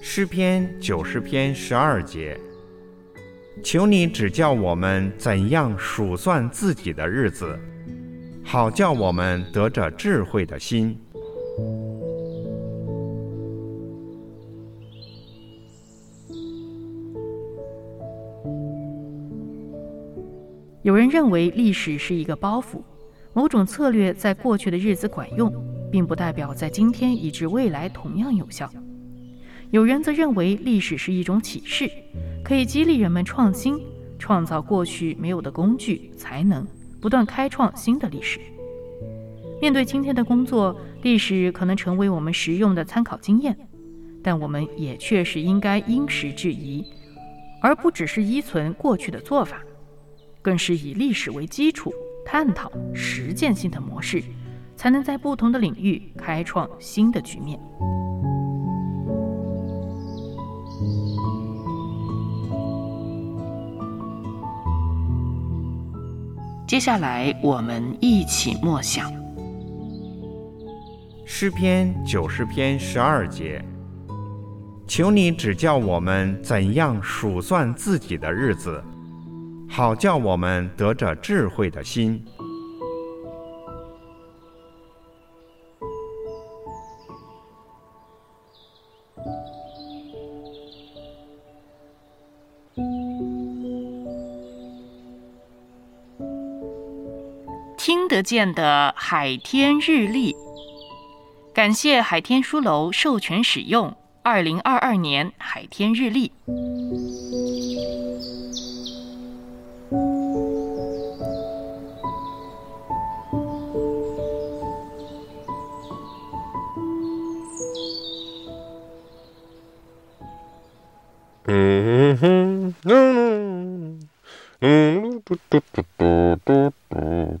诗篇九十篇十二节，求你指教我们怎样数算自己的日子，好叫我们得着智慧的心。有人认为历史是一个包袱，某种策略在过去的日子管用，并不代表在今天以至未来同样有效。有人则认为历史是一种启示，可以激励人们创新，创造过去没有的工具、才能，不断开创新的历史。面对今天的工作，历史可能成为我们实用的参考经验，但我们也确实应该因时制宜，而不只是依存过去的做法，更是以历史为基础，探讨实践性的模式，才能在不同的领域开创新的局面。接下来，我们一起默想诗篇九十篇十二节。求你指教我们怎样数算自己的日子，好叫我们得着智慧的心。听得见的海天日历，感谢海天书楼授权使用二零二二年海天日历。嗯哼，嗯嗯嗯，嘟嘟嘟嘟嘟